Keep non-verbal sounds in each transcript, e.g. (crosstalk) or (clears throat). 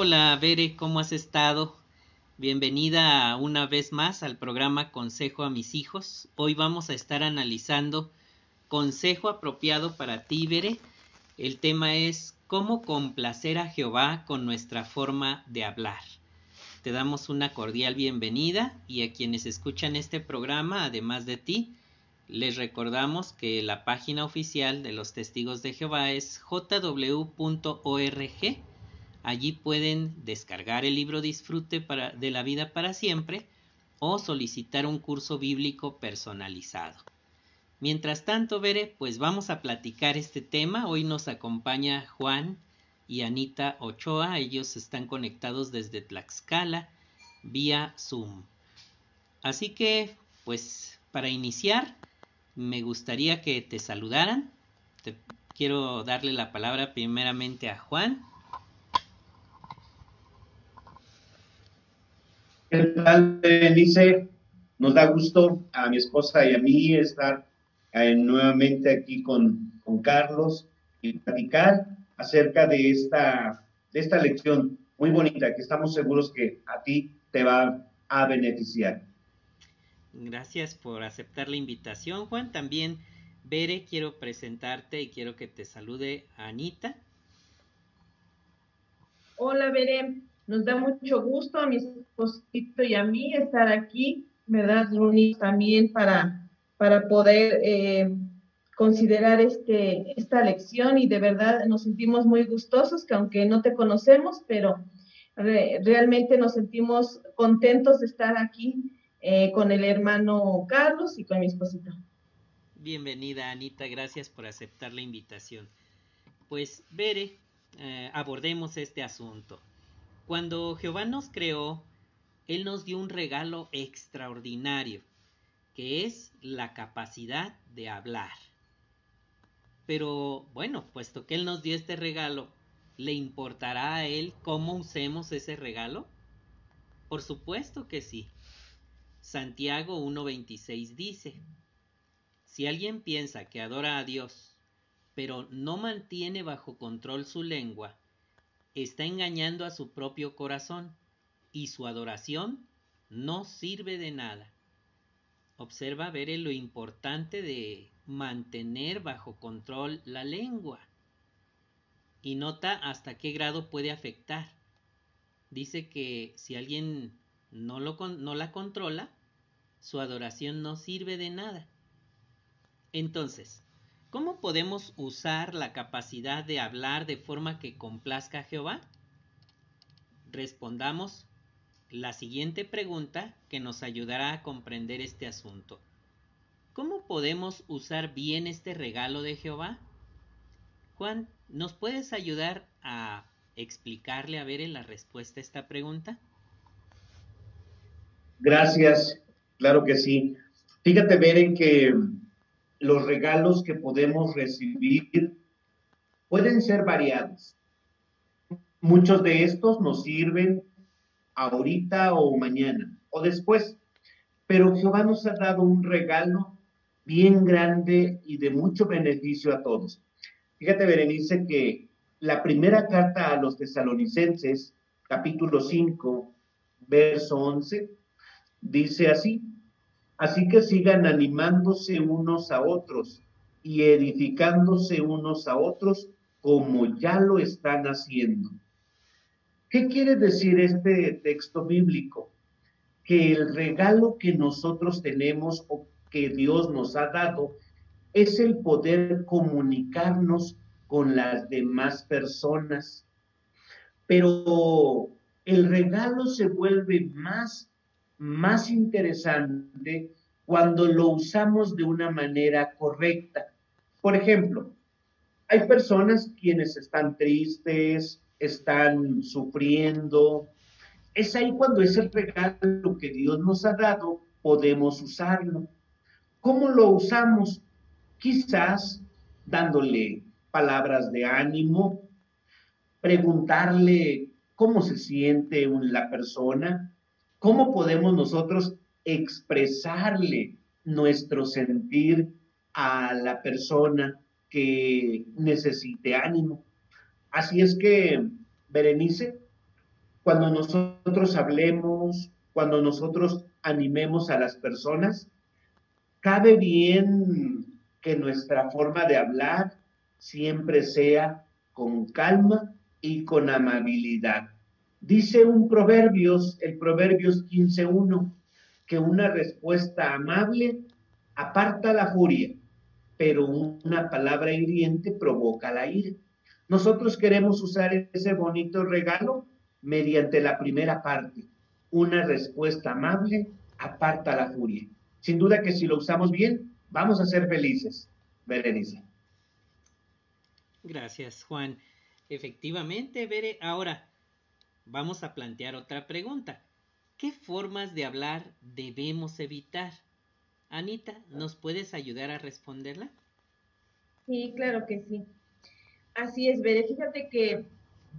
Hola, Bere, ¿cómo has estado? Bienvenida una vez más al programa Consejo a mis hijos. Hoy vamos a estar analizando consejo apropiado para ti, Bere. El tema es cómo complacer a Jehová con nuestra forma de hablar. Te damos una cordial bienvenida y a quienes escuchan este programa, además de ti, les recordamos que la página oficial de los testigos de Jehová es jw.org. Allí pueden descargar el libro Disfrute de la vida para siempre o solicitar un curso bíblico personalizado. Mientras tanto, Bere, pues vamos a platicar este tema. Hoy nos acompaña Juan y Anita Ochoa. Ellos están conectados desde Tlaxcala vía Zoom. Así que, pues, para iniciar, me gustaría que te saludaran. Quiero darle la palabra primeramente a Juan. ¿Qué tal, Benice? Nos da gusto a mi esposa y a mí estar eh, nuevamente aquí con, con, Carlos y platicar acerca de esta, de esta lección muy bonita que estamos seguros que a ti te va a beneficiar. Gracias por aceptar la invitación, Juan. También, Bere, quiero presentarte y quiero que te salude Anita. Hola, Bere. Nos da mucho gusto a mi esposito y a mí estar aquí, ¿verdad, Runi? También para, para poder eh, considerar este, esta lección y de verdad nos sentimos muy gustosos, que aunque no te conocemos, pero realmente nos sentimos contentos de estar aquí eh, con el hermano Carlos y con mi esposito. Bienvenida, Anita, gracias por aceptar la invitación. Pues, Bere, eh, abordemos este asunto. Cuando Jehová nos creó, Él nos dio un regalo extraordinario, que es la capacidad de hablar. Pero bueno, puesto que Él nos dio este regalo, ¿le importará a Él cómo usemos ese regalo? Por supuesto que sí. Santiago 1.26 dice, si alguien piensa que adora a Dios, pero no mantiene bajo control su lengua, está engañando a su propio corazón y su adoración no sirve de nada. Observa ver lo importante de mantener bajo control la lengua y nota hasta qué grado puede afectar. Dice que si alguien no, no la controla, su adoración no sirve de nada. Entonces, ¿cómo podemos usar la capacidad de hablar de forma que complazca a Jehová? Respondamos la siguiente pregunta que nos ayudará a comprender este asunto. ¿Cómo podemos usar bien este regalo de Jehová? Juan, ¿nos puedes ayudar a explicarle a ver la respuesta a esta pregunta? Gracias. Claro que sí. Fíjate, Beren, que los regalos que podemos recibir pueden ser variados. Muchos de estos nos sirven ahorita o mañana o después, pero Jehová nos ha dado un regalo bien grande y de mucho beneficio a todos. Fíjate, Berenice, que la primera carta a los tesalonicenses, capítulo 5, verso 11, Dice así, así que sigan animándose unos a otros y edificándose unos a otros como ya lo están haciendo. ¿Qué quiere decir este texto bíblico? Que el regalo que nosotros tenemos o que Dios nos ha dado es el poder comunicarnos con las demás personas. Pero el regalo se vuelve más más interesante cuando lo usamos de una manera correcta. Por ejemplo, hay personas quienes están tristes, están sufriendo. Es ahí cuando ese regalo que Dios nos ha dado, podemos usarlo. ¿Cómo lo usamos? Quizás dándole palabras de ánimo, preguntarle cómo se siente la persona, ¿Cómo podemos nosotros expresarle nuestro sentir a la persona que necesite ánimo? Así es que, Berenice, cuando nosotros hablemos, cuando nosotros animemos a las personas, cabe bien que nuestra forma de hablar siempre sea con calma y con amabilidad. Dice un Proverbios, el Proverbios 15.1, que una respuesta amable aparta la furia, pero una palabra hiriente provoca la ira. Nosotros queremos usar ese bonito regalo mediante la primera parte. Una respuesta amable aparta la furia. Sin duda que si lo usamos bien, vamos a ser felices. Berenice. Gracias, Juan. Efectivamente, Bere. Ahora, vamos a plantear otra pregunta. ¿Qué formas de hablar debemos evitar? Anita, ¿nos puedes ayudar a responderla? Sí, claro que sí. Así es, Bere. Fíjate que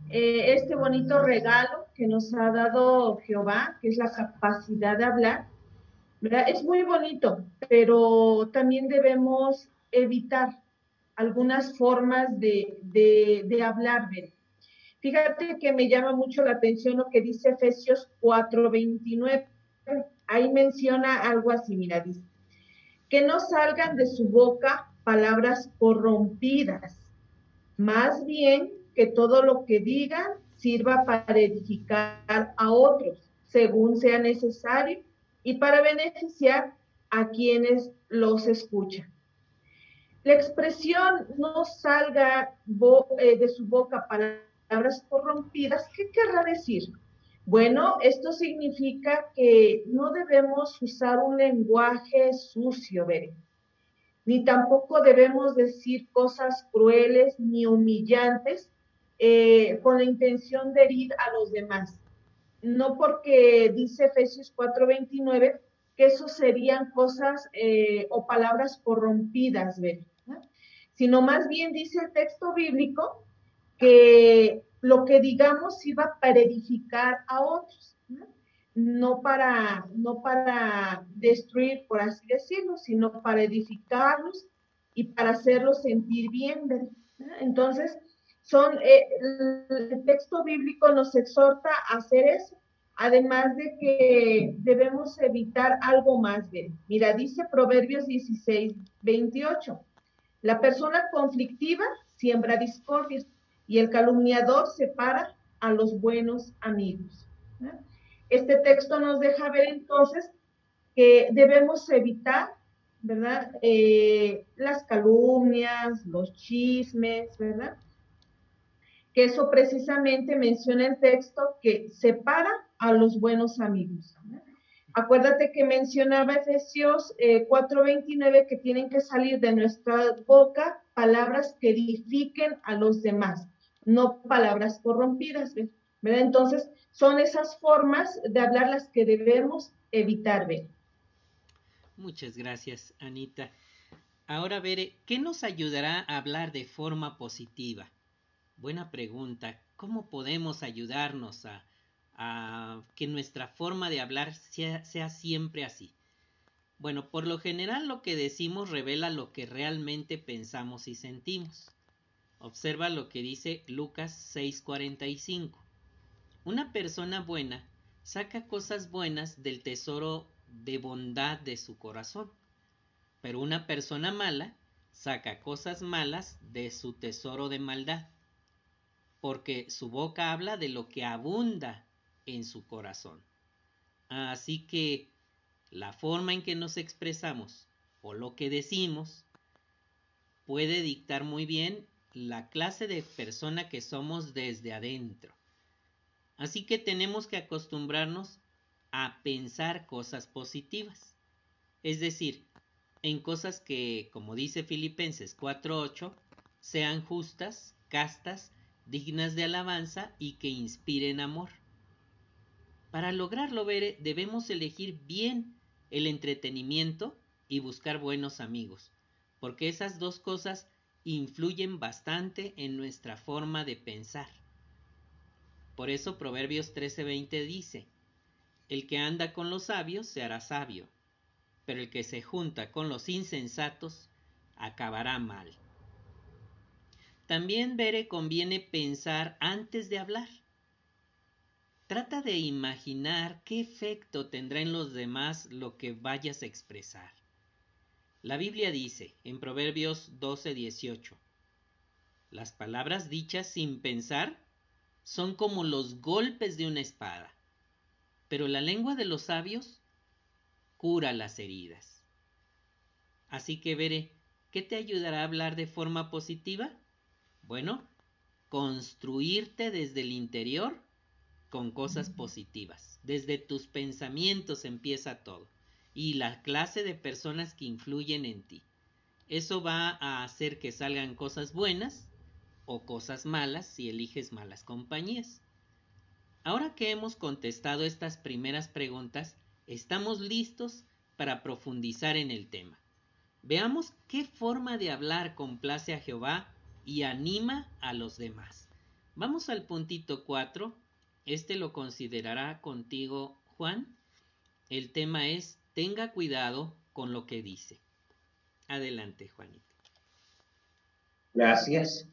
eh, este bonito regalo que nos ha dado Jehová, que es la capacidad de hablar, ¿verdad? Es muy bonito, pero también debemos evitar algunas formas de, hablar. ¿verdad? Fíjate que me llama mucho la atención lo que dice Efesios 4:29. Ahí menciona algo así, mira, dice, que no salgan de su boca palabras corrompidas, más bien que todo lo que digan sirva para edificar a otros, según sea necesario, y para beneficiar a quienes los escuchan. La expresión no salga eh, de su boca palabras corrompidas, ¿qué querrá decir? Bueno, esto significa que no debemos usar un lenguaje sucio, ¿ver? ni tampoco debemos decir cosas crueles ni humillantes eh, con la intención de herir a los demás. No porque dice Efesios 4:29 que eso serían cosas eh, o palabras corrompidas, sino más bien dice el texto bíblico que lo que digamos iba para edificar a otros, ¿no? para, no para destruir, por así decirlo, sino para edificarlos y para hacerlos sentir bien. Entonces, son, eh, el texto bíblico nos exhorta a hacer eso, además de que debemos evitar algo más. de Mira, dice Proverbios 16, 28, la persona conflictiva siembra discordia y el calumniador separa a los buenos amigos. Este texto nos deja ver entonces que debemos evitar, ¿verdad? Eh, las calumnias, los chismes, ¿verdad? que eso precisamente menciona el texto que separa a los buenos amigos. Acuérdate que mencionaba Efesios 4:29 eh, que tienen que salir de nuestra boca palabras que edifiquen a los demás, no palabras corrompidas. ¿verdad? Entonces, son esas formas de hablar las que debemos evitar. ver. Muchas gracias, Anita. Ahora, Bere, ¿qué nos ayudará a hablar de forma positiva? Buena pregunta. ¿Cómo podemos ayudarnos a, que nuestra forma de hablar sea, sea siempre así? Bueno, por lo general lo que decimos revela lo que realmente pensamos y sentimos. Observa lo que dice Lucas 6:45. Una persona buena saca cosas buenas del tesoro de bondad de su corazón, pero una persona mala saca cosas malas de su tesoro de maldad porque su boca habla de lo que abunda en su corazón. Así que la forma en que nos expresamos o lo que decimos puede dictar muy bien la clase de persona que somos desde adentro. Así que tenemos que acostumbrarnos a pensar cosas positivas. Es decir, en cosas que, como dice Filipenses 4.8, sean justas, castas, dignas de alabanza y que inspiren amor. Para lograrlo, debemos elegir bien el entretenimiento y buscar buenos amigos, porque esas dos cosas influyen bastante en nuestra forma de pensar. Por eso Proverbios 13:20 dice, El que anda con los sabios se hará sabio, pero el que se junta con los insensatos acabará mal. También, Bere, conviene pensar antes de hablar. Trata de imaginar qué efecto tendrá en los demás lo que vayas a expresar. La Biblia dice en Proverbios 12:18, las palabras dichas sin pensar son como los golpes de una espada, pero la lengua de los sabios cura las heridas. Así que veré, ¿qué te ayudará a hablar de forma positiva? Bueno, construirte desde el interior con cosas positivas. Desde tus pensamientos empieza todo. Y la clase de personas que influyen en ti. Eso va a hacer que salgan cosas buenas o cosas malas si eliges malas compañías. Ahora que hemos contestado estas primeras preguntas, estamos listos para profundizar en el tema. Veamos qué forma de hablar complace a Jehová y anima a los demás. Vamos al puntito 4 este lo considerará contigo Juan. El tema es tenga cuidado con lo que dice. Adelante, Juanito. Gracias.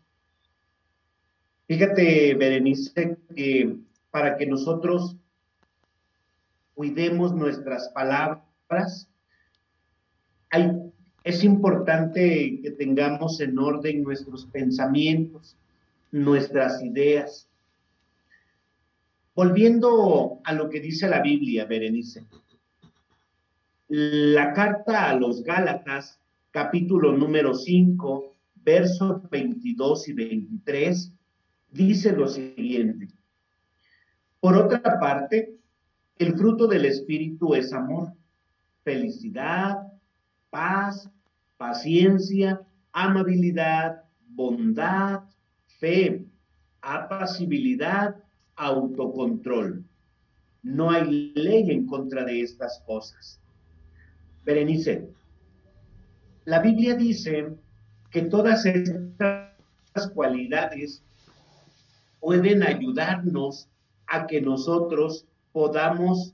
Fíjate, Berenice, que para que nosotros cuidemos nuestras palabras, hay, es importante que tengamos en orden nuestros pensamientos, nuestras ideas. Volviendo a lo que dice la Biblia, Berenice. La carta a los Gálatas, capítulo número 5, versos 22 y 23, dice lo siguiente. Por otra parte, el fruto del Espíritu es amor, felicidad, paz, paciencia, amabilidad, bondad, fe, apacibilidad autocontrol. No hay ley en contra de estas cosas. Berenice, la Biblia dice que todas estas cualidades pueden ayudarnos a que nosotros podamos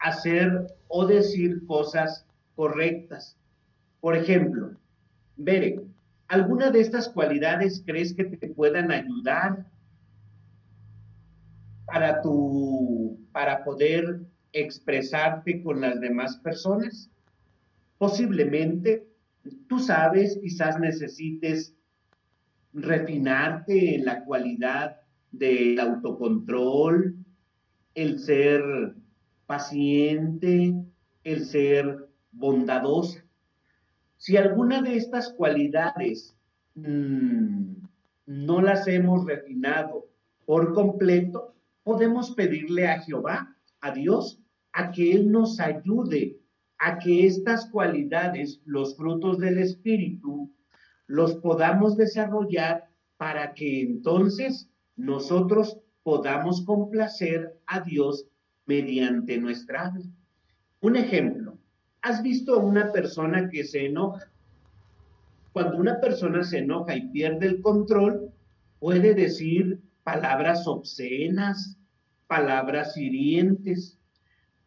hacer o decir cosas correctas. Por ejemplo, Bere, ¿alguna de estas cualidades crees que te puedan ayudar para tu, para poder expresarte con las demás personas? Posiblemente, tú sabes, quizás necesites refinarte en la cualidad del autocontrol, el ser paciente, el ser bondadoso. Si alguna de estas cualidades mm, no las hemos refinado por completo, podemos pedirle a Jehová, a Dios, a que Él nos ayude a que estas cualidades, los frutos del Espíritu, los podamos desarrollar para que entonces nosotros podamos complacer a Dios mediante nuestra vida. Un ejemplo, ¿has visto a una persona que se enoja? Cuando una persona se enoja y pierde el control, puede decir palabras obscenas, palabras hirientes.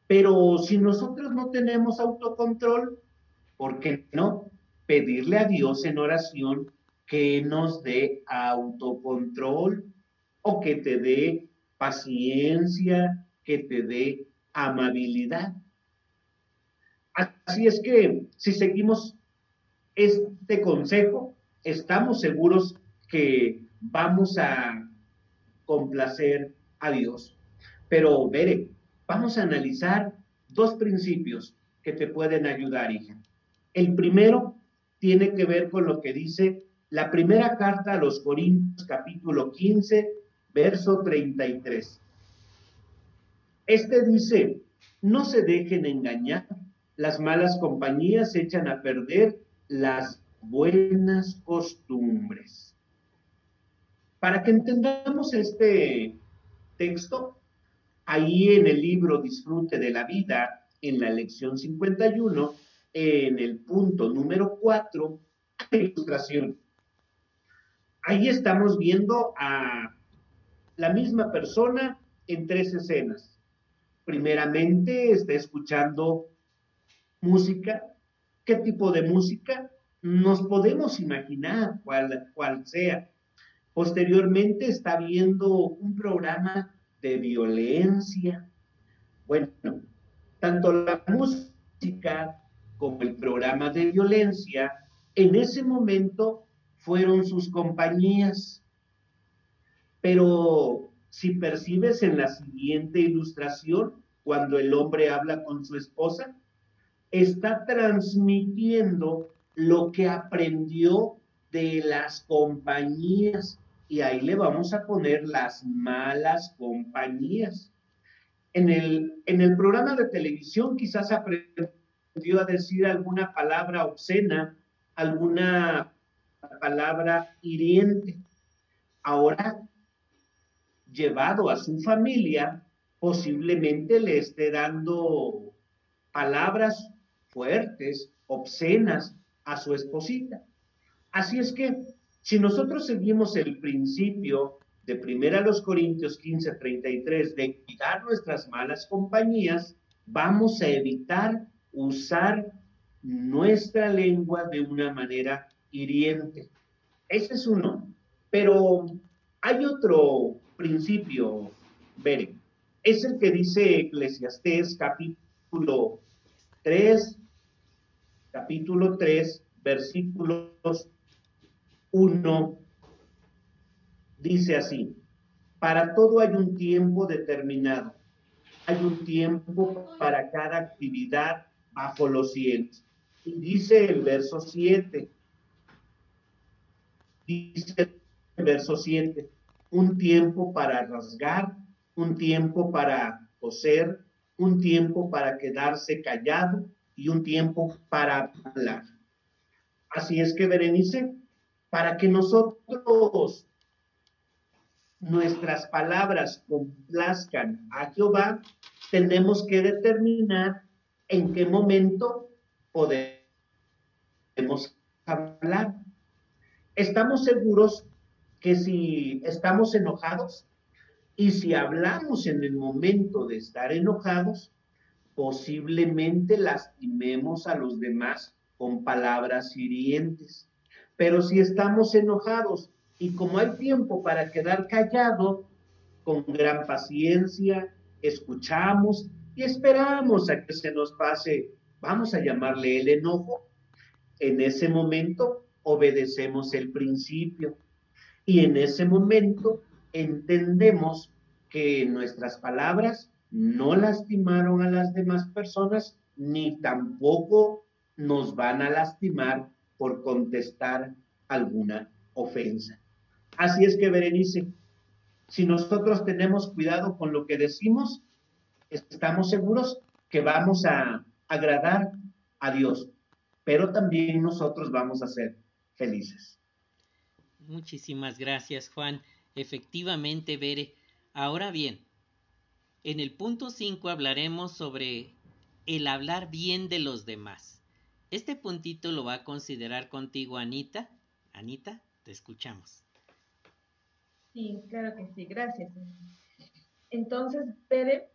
Pero si nosotros no tenemos autocontrol, ¿por qué no pedirle a Dios en oración que nos dé autocontrol o que te dé paciencia, que te dé amabilidad? Así es que si seguimos este consejo, estamos seguros que vamos a complacer a Dios. Pero, Bere, vamos a analizar dos principios que te pueden ayudar, hija. El primero tiene que ver con lo que dice la primera carta a los Corintios, capítulo 15, verso 33. Este dice, no se dejen engañar, las malas compañías echan a perder las buenas costumbres. Para que entendamos este texto, ahí en el libro Disfrute de la Vida, en la lección 51, en el punto número 4, (clears throat) ilustración. Ahí estamos viendo a la misma persona en tres escenas. Primeramente está escuchando música. ¿Qué tipo de música? Nos podemos imaginar cuál, cuál sea. Posteriormente está viendo un programa de violencia. Bueno, tanto la música como el programa de violencia, en ese momento fueron sus compañías. Pero si percibes en la siguiente ilustración, cuando el hombre habla con su esposa, está transmitiendo lo que aprendió de las compañías. Y ahí le vamos a poner las malas compañías. En el, en el programa de televisión quizás aprendió a decir alguna palabra obscena, alguna palabra hiriente. Ahora, llevado a su familia, posiblemente le esté dando palabras fuertes, obscenas a su esposita. Así es que si nosotros seguimos el principio de 1 Corintios 15, 33, de cuidar nuestras malas compañías, vamos a evitar usar nuestra lengua de una manera hiriente. Ese es uno. Pero hay otro principio, Beren. Es el que dice Eclesiastés capítulo 3, capítulo 3, versículos 1, dice así, para todo hay un tiempo determinado, hay un tiempo para cada actividad bajo los cielos. Y dice el verso 7, dice el verso 7, un tiempo para rasgar, un tiempo para coser, un tiempo para quedarse callado y un tiempo para hablar. Así es que, Berenice, para que nosotros nuestras palabras complazcan a Jehová, tenemos que determinar en qué momento podemos hablar. Estamos seguros que si estamos enojados, y si hablamos en el momento de estar enojados, posiblemente lastimemos a los demás con palabras hirientes. Pero si estamos enojados y como hay tiempo para quedar callado, con gran paciencia, escuchamos y esperamos a que se nos pase, vamos a llamarle el enojo, en ese momento obedecemos el principio y en ese momento entendemos que nuestras palabras no lastimaron a las demás personas ni tampoco nos van a lastimar por contestar alguna ofensa. Así es que, Berenice, si nosotros tenemos cuidado con lo que decimos, estamos seguros que vamos a agradar a Dios, pero también nosotros vamos a ser felices. Muchísimas gracias, Juan. Efectivamente, Bere. Ahora bien, en el punto 5 hablaremos sobre el hablar bien de los demás. Este puntito lo va a considerar contigo Anita. Anita, te escuchamos. Sí, claro que sí, gracias. Entonces, Bere,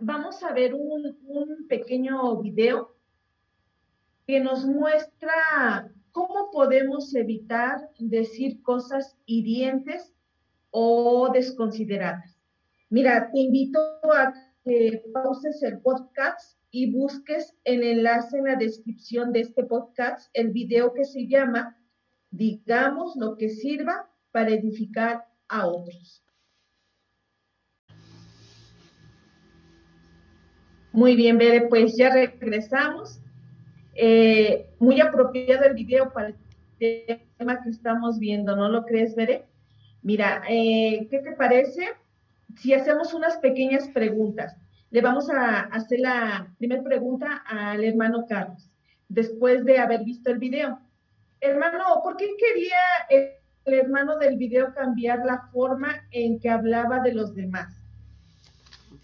vamos a ver un, un pequeño video que nos muestra cómo podemos evitar decir cosas hirientes o desconsideradas. Mira, te invito a que pauses el podcast y busques el enlace en la descripción de este podcast el video que se llama Digamos lo que sirva para edificar a otros. Muy bien, Bere, pues ya regresamos. Eh, muy apropiado el video para el tema que estamos viendo, ¿no lo crees, Bere? Mira, eh, ¿qué te parece si hacemos unas pequeñas preguntas? Le vamos a hacer la primera pregunta al hermano Carlos, después de haber visto el video. Hermano, ¿por qué quería el, hermano del video cambiar la forma en que hablaba de los demás?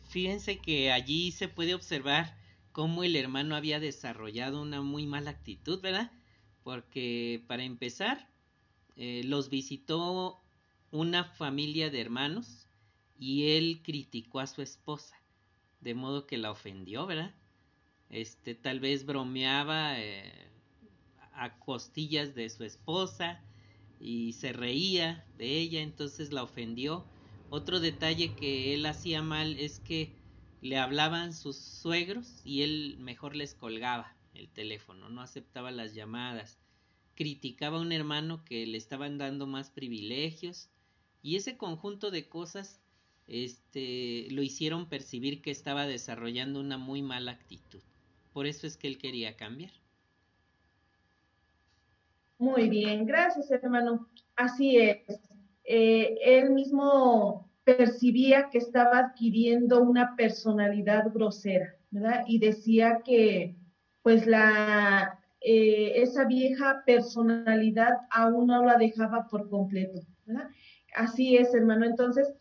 Fíjense que allí se puede observar cómo el hermano había desarrollado una muy mala actitud, ¿verdad? Porque para empezar, eh, los visitó una familia de hermanos y él criticó a su esposa, de modo que la ofendió, ¿verdad? Este tal vez bromeaba eh, a costillas de su esposa y se reía de ella, entonces la ofendió Otro detalle que él hacía mal es que le hablaban sus suegros y él mejor les colgaba el teléfono, no aceptaba las llamadas, criticaba a un hermano que le estaban dando más privilegios y ese conjunto de cosas este lo hicieron percibir que estaba desarrollando una muy mala actitud. Por eso es que él quería cambiar. Muy bien, gracias hermano. Así es. Eh, él mismo percibía que estaba adquiriendo una personalidad grosera, ¿verdad? Y decía que pues la, eh, esa vieja personalidad aún no la dejaba por completo, ¿verdad? Así es, hermano. Entonces,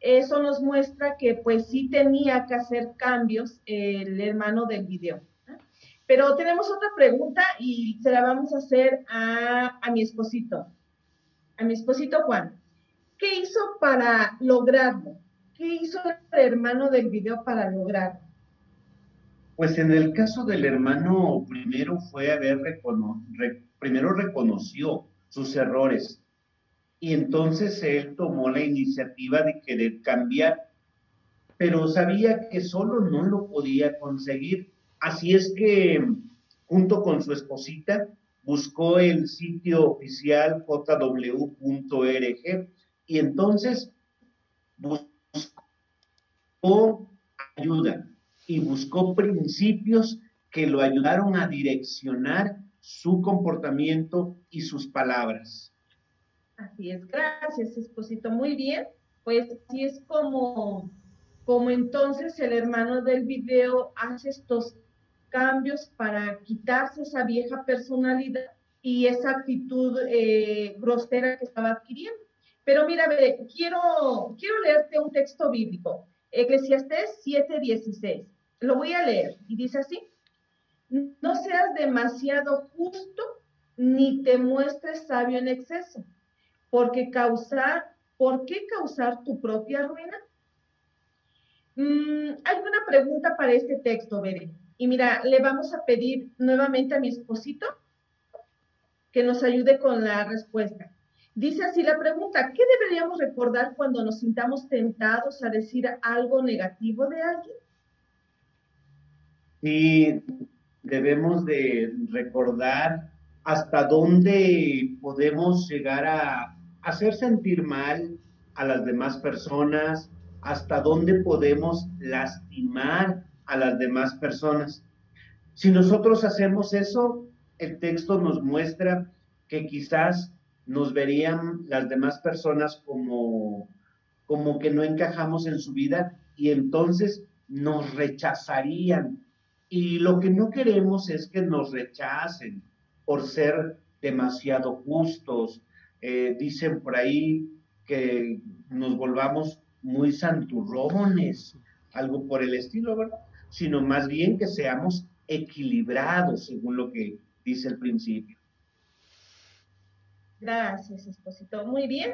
eso nos muestra que pues sí tenía que hacer cambios el hermano del video. Pero tenemos otra pregunta y se la vamos a hacer a, a mi esposito, a mi esposito Juan. ¿Qué hizo para lograrlo? ¿Qué hizo el hermano del video para lograrlo? Pues en el caso del hermano, primero fue haber primero reconoció sus errores y entonces él tomó la iniciativa de querer cambiar, pero sabía que solo no lo podía conseguir Así es que, junto con su esposita, buscó el sitio oficial jw.org y entonces buscó ayuda y buscó principios que lo ayudaron a direccionar su comportamiento y sus palabras. Así es, gracias, esposito. Muy bien, pues así es como, como entonces el hermano del video hace estos cambios para quitarse esa vieja personalidad y esa actitud eh, grosera que estaba adquiriendo. Pero mira, quiero, quiero leerte un texto bíblico, Eclesiastés 7:16. Lo voy a leer y dice así, no seas demasiado justo ni te muestres sabio en exceso, porque causar, ¿por qué causar tu propia ruina? Mm, hay una pregunta para este texto, Bere. Y mira, le vamos a pedir nuevamente a mi esposito que nos ayude con la respuesta. Dice así la pregunta, ¿qué deberíamos recordar cuando nos sintamos tentados a decir algo negativo de alguien? Y debemos de recordar hasta dónde podemos llegar a hacer sentir mal a las demás personas, hasta dónde podemos lastimar a las demás personas. Si nosotros hacemos eso, el texto nos muestra que quizás nos verían las demás personas como, como que no encajamos en su vida y entonces nos rechazarían. Y lo que no queremos es que nos rechacen por ser demasiado justos. Eh, dicen por ahí que nos volvamos muy santurrones, algo por el estilo, ¿verdad? sino más bien que seamos equilibrados, según lo que dice el principio. Gracias, esposito. Muy bien.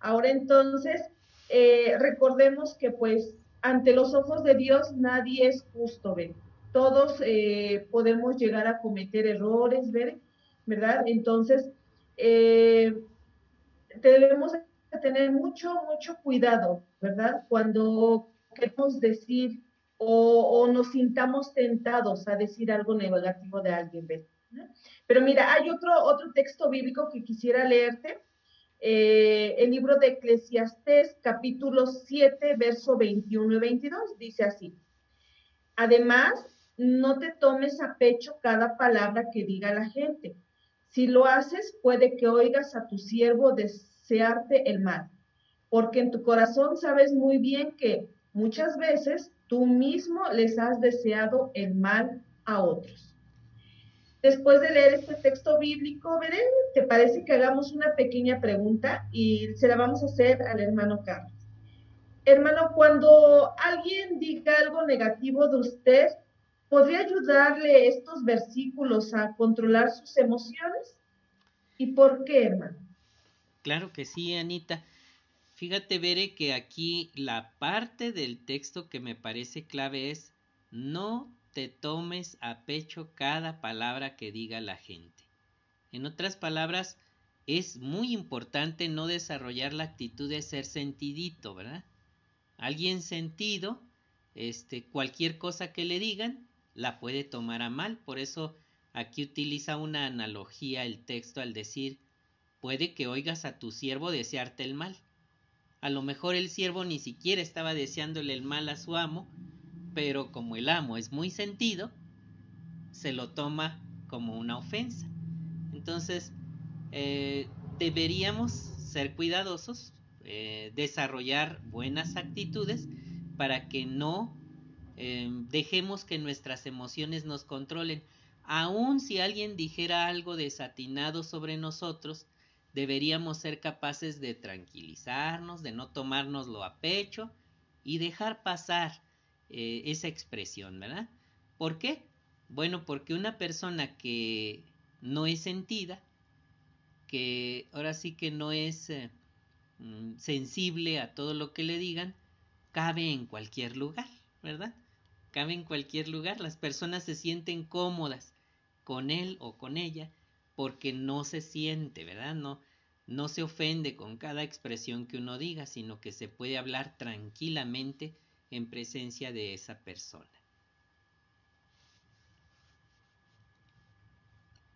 Ahora entonces, eh, recordemos que pues ante los ojos de Dios nadie es justo, ¿ven? Todos eh, podemos llegar a cometer errores, ¿ver? ¿verdad? Entonces, eh, debemos tener mucho, mucho cuidado, ¿verdad? Cuando queremos decir o, nos sintamos tentados a decir algo negativo de alguien. Pero mira, hay otro, otro texto bíblico que quisiera leerte. Eh, el libro de Eclesiastés, capítulo 7, verso 21 y 22, dice así. Además, no te tomes a pecho cada palabra que diga la gente. Si lo haces, puede que oigas a tu siervo desearte el mal, porque en tu corazón sabes muy bien que muchas veces tú mismo les has deseado el mal a otros. Después de leer este texto bíblico, Veré, ¿te parece que hagamos una pequeña pregunta y se la vamos a hacer al hermano Carlos? Hermano, cuando alguien diga algo negativo de usted, ¿podría ayudarle estos versículos a controlar sus emociones? ¿Y por qué, hermano? Claro que sí, Anita. Fíjate, Bere, que aquí la parte del texto que me parece clave es no te tomes a pecho cada palabra que diga la gente. En otras palabras, es muy importante no desarrollar la actitud de ser sentidito, ¿verdad? Alguien sentido, este, cualquier cosa que le digan, la puede tomar a mal. Por eso aquí utiliza una analogía el texto al decir, puede que oigas a tu siervo desearte el mal. A lo mejor el siervo ni siquiera estaba deseándole el mal a su amo, pero como el amo es muy sentido, se lo toma como una ofensa. Entonces, eh, deberíamos ser cuidadosos, eh, desarrollar buenas actitudes para que no em, dejemos que nuestras emociones nos controlen. Aun si alguien dijera algo desatinado sobre nosotros, deberíamos ser capaces de tranquilizarnos, de no tomárnoslo a pecho y dejar pasar eh, esa expresión, ¿verdad? ¿Por qué? Bueno, porque una persona que no es sentida, que ahora sí que no es eh, mm, sensible a todo lo que le digan, cabe en cualquier lugar, ¿verdad? Cabe en cualquier lugar. Las personas se sienten cómodas con él o con ella porque no se siente, ¿verdad? No, no se ofende con cada expresión que uno diga, sino que se puede hablar tranquilamente en presencia de esa persona.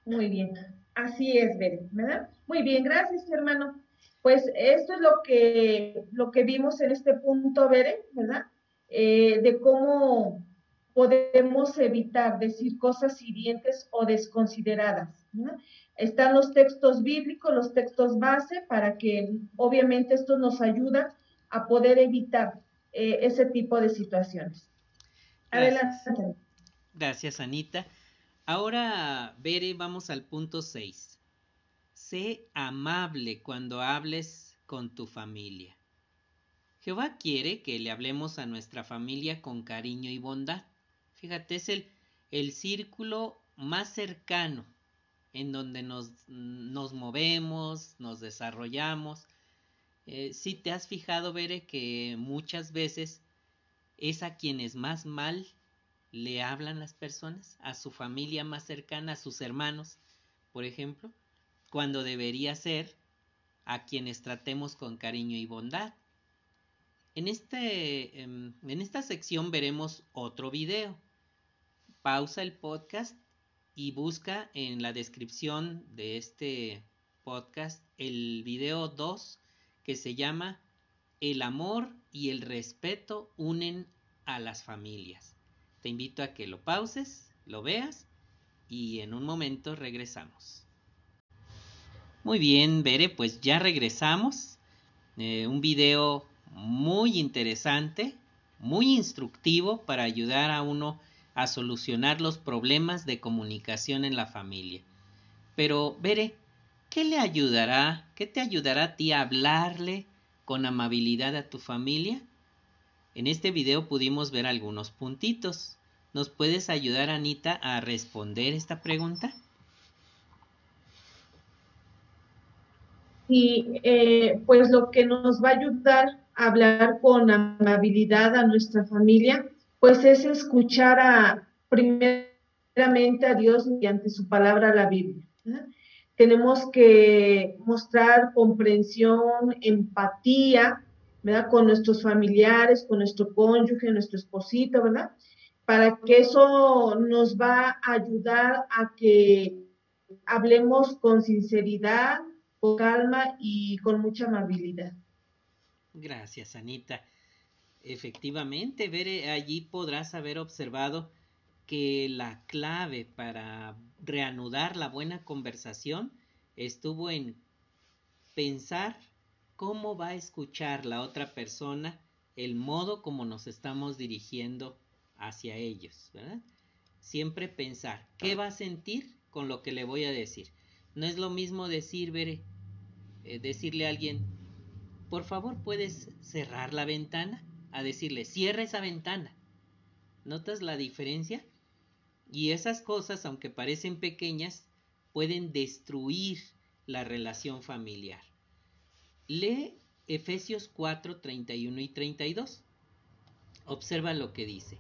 Muy bien, así es, ¿verdad? Muy bien, gracias, hermano. Pues esto es lo que, lo que vimos en este punto, Bere, ¿verdad? Eh, de cómo podemos evitar decir cosas hirientes o desconsideradas. Están los textos bíblicos, los textos base, para que obviamente esto nos ayuda a poder evitar eh, ese tipo de situaciones. Adelante. Gracias, Anita. Ahora, Bere, vamos al punto 6. Sé amable cuando hables con tu familia. Jehová quiere que le hablemos a nuestra familia con cariño y bondad. Fíjate, es el, círculo más cercano en donde nos, nos movemos, nos desarrollamos. Eh, si te has fijado, Bere, que muchas veces es a quienes más mal le hablan las personas, a su familia más cercana, a sus hermanos, por ejemplo, cuando debería ser a quienes tratemos con cariño y bondad. En, este, em, en esta sección veremos otro video. Pausa el podcast y busca en la descripción de este podcast el video 2 que se llama El amor y el respeto unen a las familias. Te invito a que lo pauses, lo veas y en un momento regresamos. Muy bien, Bere, pues ya regresamos. Eh, un video muy interesante, muy instructivo para ayudar a uno a solucionar los problemas de comunicación en la familia. Pero, Bere, ¿qué le ayudará, qué te ayudará a ti a hablarle con amabilidad a tu familia? En este video pudimos ver algunos puntitos. ¿Nos puedes ayudar, Anita, a responder esta pregunta? Sí, eh, pues lo que nos va a ayudar a hablar con amabilidad a nuestra familia, pues es escuchar a primeramente a Dios mediante su palabra, la Biblia. Tenemos que mostrar comprensión, empatía, ¿verdad? Con nuestros familiares, con nuestro cónyuge, nuestro esposito, ¿verdad? Para que eso nos va a ayudar a que hablemos con sinceridad, con calma y con mucha amabilidad. Gracias, Anita. Efectivamente, ver allí podrás haber observado que la clave para reanudar la buena conversación estuvo en pensar cómo va a escuchar la otra persona el modo como nos estamos dirigiendo hacia ellos, ¿verdad? Siempre pensar, ¿qué va a sentir con lo que le voy a decir? No es lo mismo decir, veré, eh, decirle a alguien, por favor, ¿puedes cerrar la ventana? A decirle, cierra esa ventana. ¿Notas la diferencia? Y esas cosas, aunque parecen pequeñas, pueden destruir la relación familiar. Lee Efesios 4, 31 y 32. Observa lo que dice.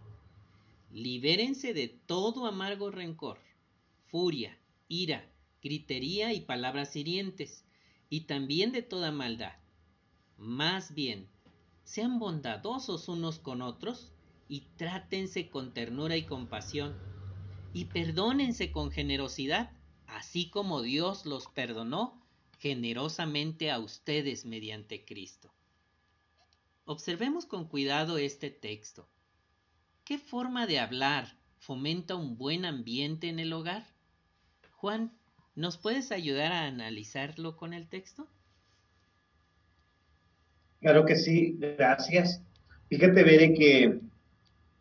Libérense de todo amargo rencor, furia, ira, gritería y palabras hirientes. Y también de toda maldad. Más bien, sean bondadosos unos con otros y trátense con ternura y compasión, y perdónense con generosidad, así como Dios los perdonó generosamente a ustedes mediante Cristo. Observemos con cuidado este texto. ¿Qué forma de hablar fomenta un buen ambiente en el hogar? Juan, ¿nos puedes ayudar a analizarlo con el texto? Claro que sí, gracias. Fíjate, Bere, que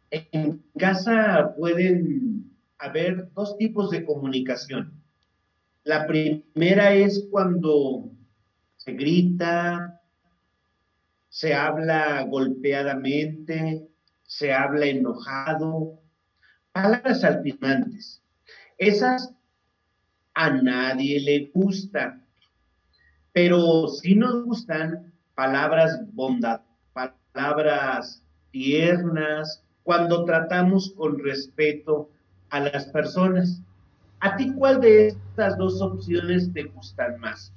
en casa pueden haber dos tipos de comunicación. La primera es cuando se grita, se habla golpeadamente, se habla enojado, palabras altisonantes. Esas a nadie le gustan, pero sí nos gustan palabras bondad, palabras tiernas, cuando tratamos con respeto a las personas. ¿A ti cuál de estas dos opciones te gustan más?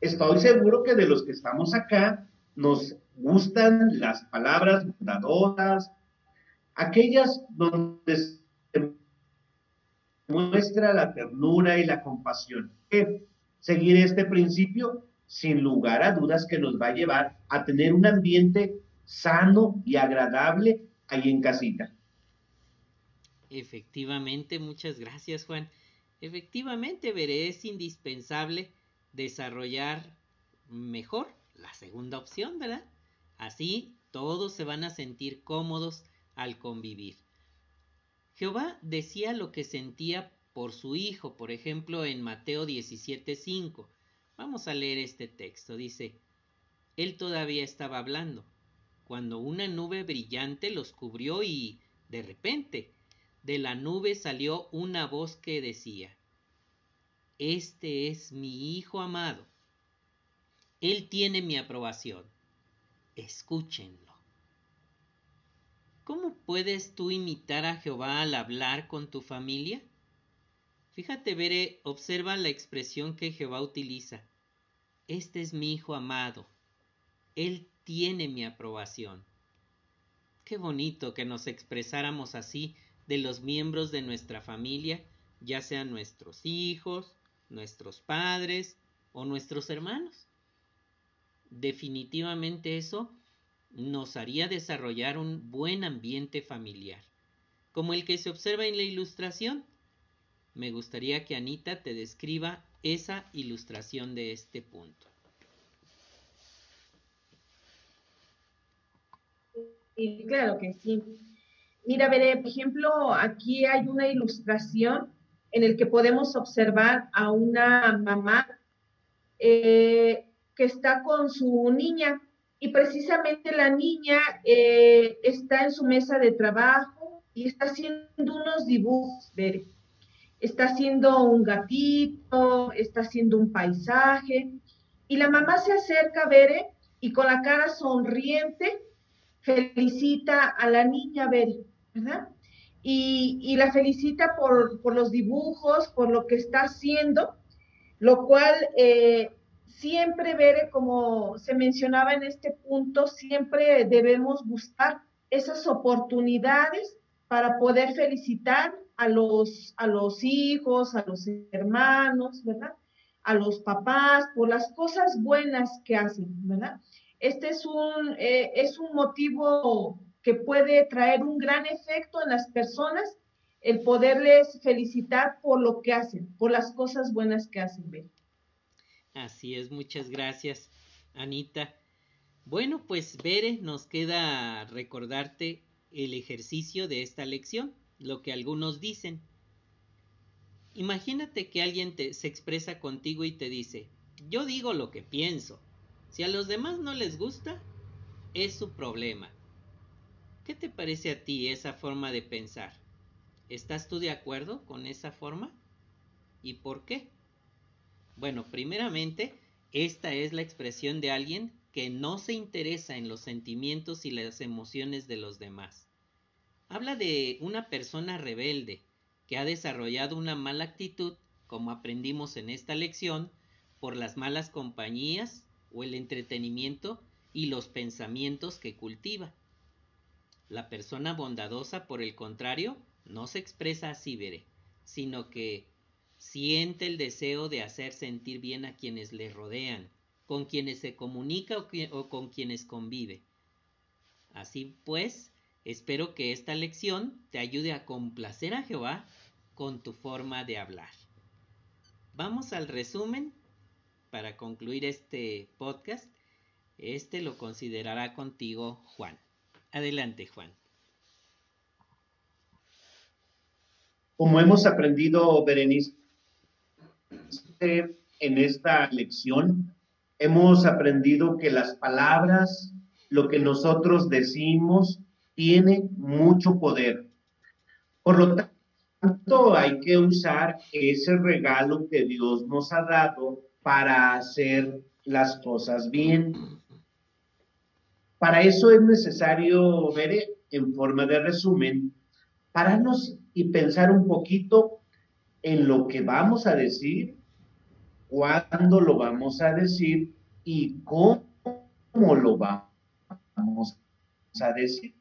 Estoy seguro que de los que estamos acá nos gustan las palabras bondadosas, aquellas donde muestra la ternura y la compasión. Seguir este principio, sin lugar a dudas, que nos va a llevar a tener un ambiente sano y agradable ahí en casita. Efectivamente, muchas gracias Juan. Efectivamente, veré, es indispensable desarrollar mejor la segunda opción, ¿verdad? Así todos se van a sentir cómodos al convivir. Jehová decía lo que sentía por su hijo, por ejemplo, en Mateo 17:5. Vamos a leer este texto. Dice, Él todavía estaba hablando, cuando una nube brillante los cubrió y, de repente, de la nube salió una voz que decía, Este es mi Hijo amado. Él tiene mi aprobación. Escúchenlo. ¿Cómo puedes tú imitar a Jehová al hablar con tu familia? Fíjate, Bere, observa la expresión que Jehová utiliza. Este es mi Hijo amado. Él tiene mi aprobación. Qué bonito que nos expresáramos así de los miembros de nuestra familia, ya sean nuestros hijos, nuestros padres o nuestros hermanos. Definitivamente eso nos haría desarrollar un buen ambiente familiar, como el que se observa en la ilustración. Me gustaría que Anita te describa esa ilustración de este punto. claro que sí. Mira, por ejemplo, aquí hay una ilustración en el que podemos observar a una mamá eh, que está con su niña y precisamente la niña eh, está en su mesa de trabajo y está haciendo unos dibujos, Está haciendo un gatito, está haciendo un paisaje. Y la mamá se acerca a Bere y con la cara sonriente felicita a la niña Bere, ¿verdad? Y, la felicita por, por, los dibujos, por lo que está haciendo, lo cual eh, siempre ver, como se mencionaba en este punto, siempre debemos buscar esas oportunidades para poder felicitar a los, a los hijos, a los hermanos, ¿verdad? A los papás por las cosas buenas que hacen, ¿verdad? Este es un, eh, es un motivo que puede traer un gran efecto en las personas, el poderles felicitar por lo que hacen, por las cosas buenas que hacen. ¿verdad? Así es, muchas gracias, Anita. Bueno, pues Bere, nos queda recordarte el ejercicio de esta lección, lo que algunos dicen. Imagínate que alguien te, se expresa contigo y te dice, yo digo lo que pienso. Si a los demás no les gusta, es su problema. ¿Qué te parece a ti esa forma de pensar? ¿Estás tú de acuerdo con esa forma? ¿Y por qué? Bueno, primeramente, esta es la expresión de alguien que no se interesa en los sentimientos y las emociones de los demás. Habla de una persona rebelde que ha desarrollado una mala actitud, como aprendimos en esta lección, por las malas compañías o el entretenimiento y los pensamientos que cultiva. La persona bondadosa, por el contrario, no se expresa así, veré, sino que siente el deseo de hacer sentir bien a quienes le rodean, con quienes se comunica o, con quienes convive. Así pues, espero que esta lección te ayude a complacer a Jehová con tu forma de hablar. Vamos al resumen para concluir este podcast. Este lo considerará contigo Juan. Adelante, Juan. Como hemos aprendido, Berenice, en esta lección, hemos aprendido que las palabras, lo que nosotros decimos, tiene mucho poder. Por lo tanto, hay que usar ese regalo que Dios nos ha dado para hacer las cosas bien. Para eso es necesario ver en forma de resumen, pararnos y pensar un poquito en lo que vamos a decir, cuándo lo vamos a decir y cómo lo vamos a decir.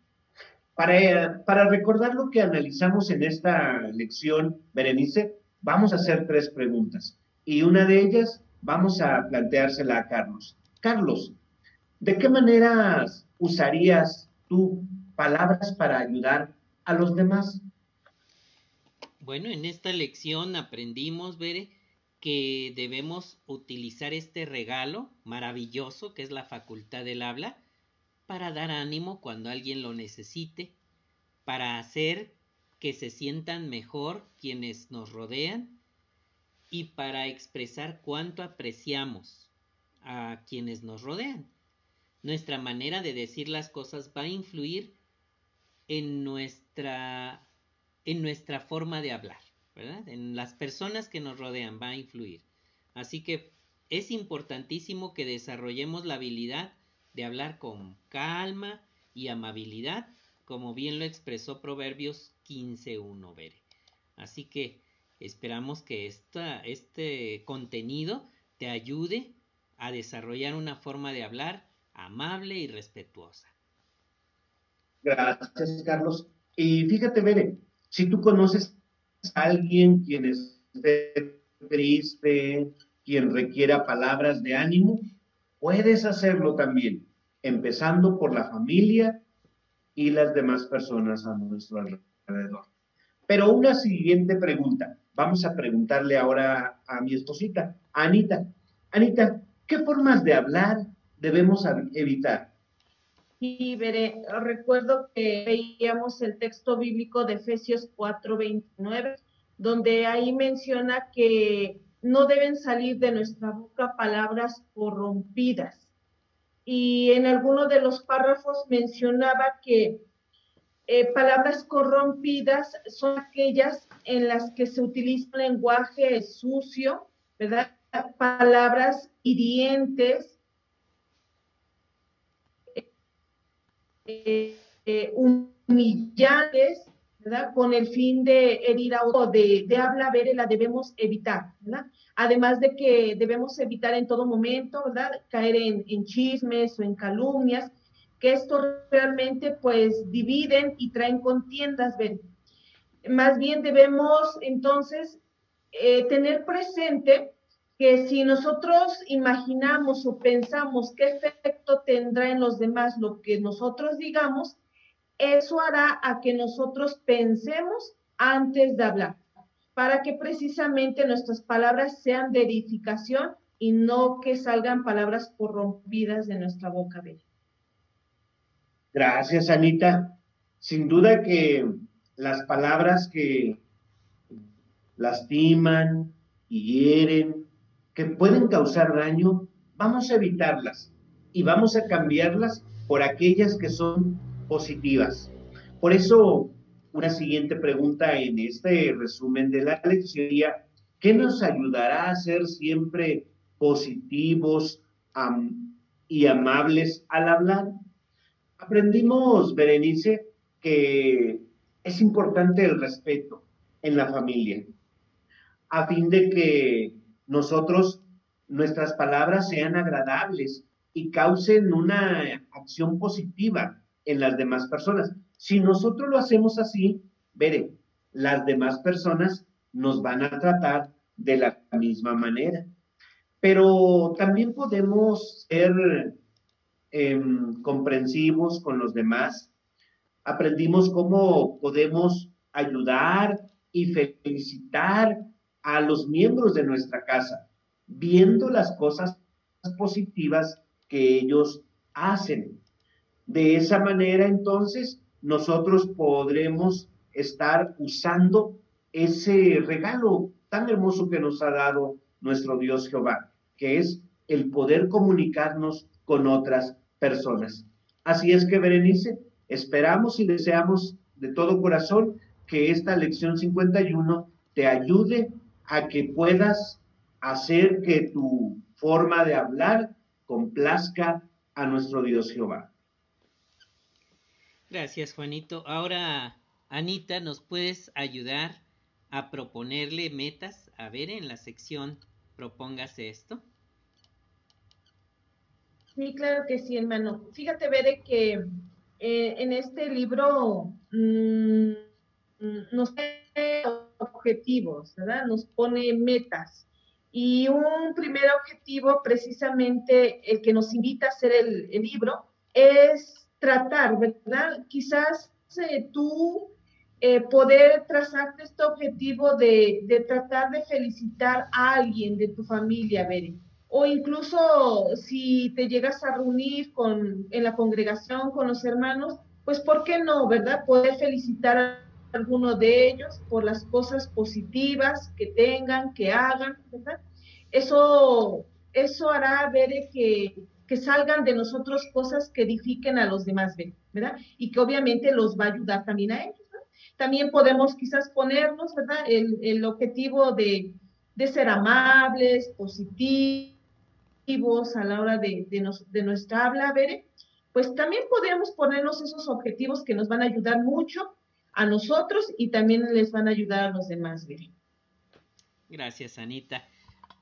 Para, para recordar lo que analizamos en esta lección, Berenice, vamos a hacer tres preguntas y una de ellas vamos a planteársela a Carlos. Carlos, ¿De qué maneras usarías tú palabras para ayudar a los demás? Bueno, en esta lección aprendimos, Bere, que debemos utilizar este regalo maravilloso que es la facultad del habla para dar ánimo cuando alguien lo necesite, para hacer que se sientan mejor quienes nos rodean y para expresar cuánto apreciamos a quienes nos rodean. Nuestra manera de decir las cosas va a influir en nuestra, en nuestra forma de hablar, ¿verdad? En las personas que nos rodean va a influir. Así que es importantísimo que desarrollemos la habilidad de hablar con calma y amabilidad, como bien lo expresó Proverbios 15.1, Bere. Así que esperamos que esta, este contenido te ayude a desarrollar una forma de hablar amable y respetuosa. Gracias, Carlos. Y fíjate, Bere, si tú conoces a alguien quien esté triste, quien requiera palabras de ánimo, puedes hacerlo también, empezando por la familia y las demás personas a nuestro alrededor. Pero una siguiente pregunta. Vamos a preguntarle ahora a mi esposita, Anita. Anita, ¿qué formas de hablar debemos evitar? Y recuerdo que veíamos el texto bíblico de Efesios 4:29, donde ahí menciona que no deben salir de nuestra boca palabras corrompidas. Y en alguno de los párrafos mencionaba que eh, palabras corrompidas son aquellas en las que se utiliza un lenguaje sucio, ¿verdad? Palabras hirientes, eh, humillantes, ¿verdad? Con el fin de herir a otro, de, de habla la debemos evitar, ¿verdad? Además de que debemos evitar en todo momento, ¿verdad? Caer en, en chismes o en calumnias, que esto realmente pues dividen y traen contiendas, ¿ven? Más bien debemos entonces eh, tener presente que si nosotros imaginamos o pensamos qué efecto tendrá en los demás lo que nosotros digamos, eso hará a que nosotros pensemos antes de hablar, para que precisamente nuestras palabras sean de edificación y no que salgan palabras corrompidas de nuestra boca. Gracias, Anita. Sin duda que las palabras que lastiman y hieren que pueden causar daño, vamos a evitarlas y vamos a cambiarlas por aquellas que son positivas. Por eso, una siguiente pregunta en este resumen de la lección ¿qué nos ayudará a ser siempre positivos y amables al hablar? Aprendimos, Berenice, que es importante el respeto en la familia, a fin de que nosotros nuestras palabras sean agradables y causen una acción positiva en las demás personas. Si nosotros lo hacemos así, veré, las demás personas nos van a tratar de la misma manera. Pero también podemos ser em, comprensivos con los demás. Aprendimos cómo podemos ayudar y felicitar a los miembros de nuestra casa, viendo las cosas positivas que ellos hacen. De esa manera, entonces, nosotros podremos estar usando ese regalo tan hermoso que nos ha dado nuestro Dios Jehová, que es el poder comunicarnos con otras personas. Así es que, Berenice, esperamos y deseamos de todo corazón que esta lección 51 te ayude a que puedas hacer que tu forma de hablar complazca a nuestro Dios Jehová. Gracias, Juanito. Ahora, Anita, ¿nos puedes ayudar a proponerle metas? A ver, en la sección, propóngase esto. Sí, claro que sí, hermano. Fíjate, Bede, que eh, en este libro mm, nos objetivos, ¿verdad? Nos pone metas. Y un primer objetivo, precisamente el que nos invita a hacer el, libro, es tratar, ¿verdad? Quizás eh, tú eh, poder trazarte este objetivo de, tratar de felicitar a alguien de tu familia, Bere. O incluso si te llegas a reunir con, en la congregación con los hermanos, pues ¿por qué no, verdad? Poder felicitar a alguno de ellos por las cosas positivas que tengan, que hagan, ¿verdad? Eso, eso hará ver que, que salgan de nosotros cosas que edifiquen a los demás, ¿verdad? Y que obviamente los va a ayudar también a ellos. También podemos quizás ponernos, ¿verdad? El, el objetivo de, de, ser amables, positivos a la hora de, de, nos, de nuestra habla, ¿verdad? Pues también podemos ponernos esos objetivos que nos van a ayudar mucho a nosotros y también les van a ayudar a los demás, Bere. Gracias, Anita.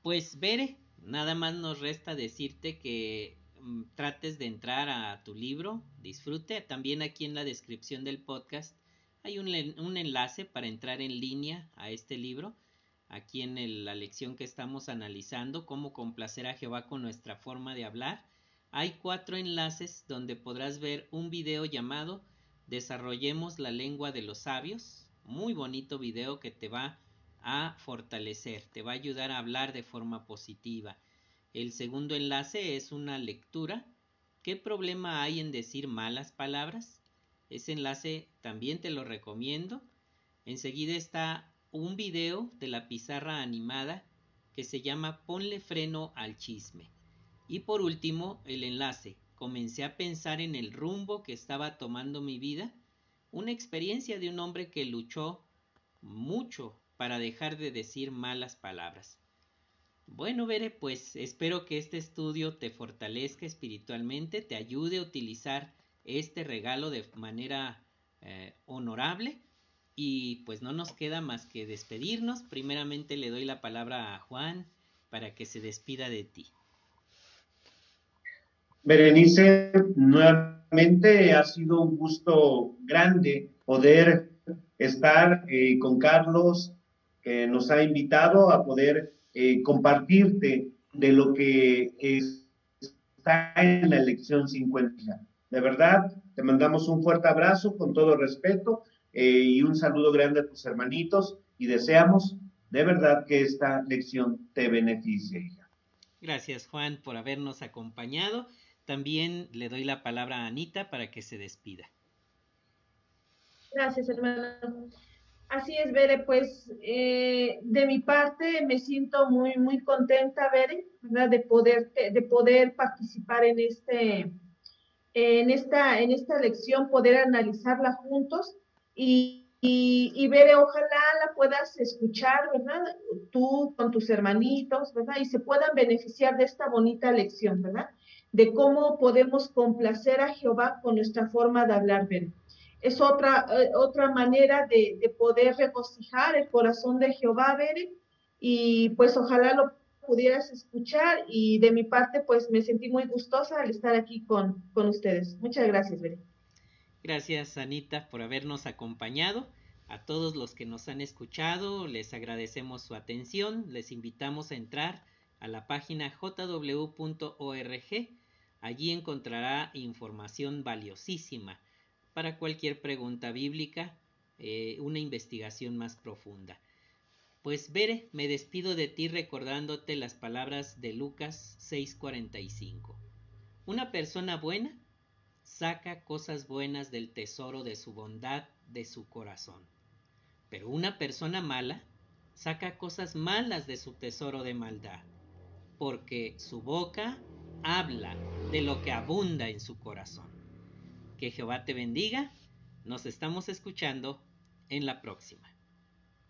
Pues, Bere, nada más nos resta decirte que mm, trates de entrar a tu libro, disfrute. También aquí en la descripción del podcast hay un, un enlace para entrar en línea a este libro. Aquí en la lección que estamos analizando, cómo complacer a Jehová con nuestra forma de hablar, hay cuatro enlaces donde podrás ver un video llamado Desarrollemos la lengua de los sabios. Muy bonito video que te va a fortalecer, te va a ayudar a hablar de forma positiva. El segundo enlace es una lectura. ¿Qué problema hay en decir malas palabras? Ese enlace también te lo recomiendo. Enseguida está un video de la pizarra animada que se llama Ponle freno al chisme. Y por último, el enlace comencé a pensar en el rumbo que estaba tomando mi vida, una experiencia de un hombre que luchó mucho para dejar de decir malas palabras. Bueno, Bere, pues espero que este estudio te fortalezca espiritualmente, te ayude a utilizar este regalo de manera eh, honorable y pues no nos queda más que despedirnos. Primeramente le doy la palabra a Juan para que se despida de ti. Berenice, nuevamente ha sido un gusto grande poder estar eh, con Carlos, que nos ha invitado a poder eh, compartirte de lo que está en la elección 50. De verdad, te mandamos un fuerte abrazo con todo respeto eh, y un saludo grande a tus hermanitos y deseamos de verdad que esta lección te beneficie, Gracias, Juan, por habernos acompañado también le doy la palabra a Anita para que se despida. Gracias, hermano. Así es, Bere, pues eh, de mi parte me siento muy, muy contenta, Bere, ¿verdad? De poder, de poder participar en este, en esta, en esta lección, poder analizarla juntos y, y, y Bere, ojalá la puedas escuchar, ¿verdad? Tú con tus hermanitos, ¿verdad? Y se puedan beneficiar de esta bonita lección, ¿verdad? De cómo podemos complacer a Jehová con nuestra forma de hablar. Es otra, eh, otra manera de, poder regocijar el corazón de Jehová, ver, y pues ojalá lo pudieras escuchar y de mi parte pues me sentí muy gustosa al estar aquí con, con ustedes. Muchas gracias, Bere. Gracias, Anita, por habernos acompañado. A todos los que nos han escuchado, les agradecemos su atención. Les invitamos a entrar a la página jw.org. Allí encontrará información valiosísima para cualquier pregunta bíblica, eh, una investigación más profunda. Pues Bere, me despido de ti recordándote las palabras de Lucas 6:45. Una persona buena saca cosas buenas del tesoro de su bondad de su corazón. Pero una persona mala saca cosas malas de su tesoro de maldad, porque su boca habla de lo que abunda en su corazón. Que Jehová te bendiga. Nos estamos escuchando en la próxima.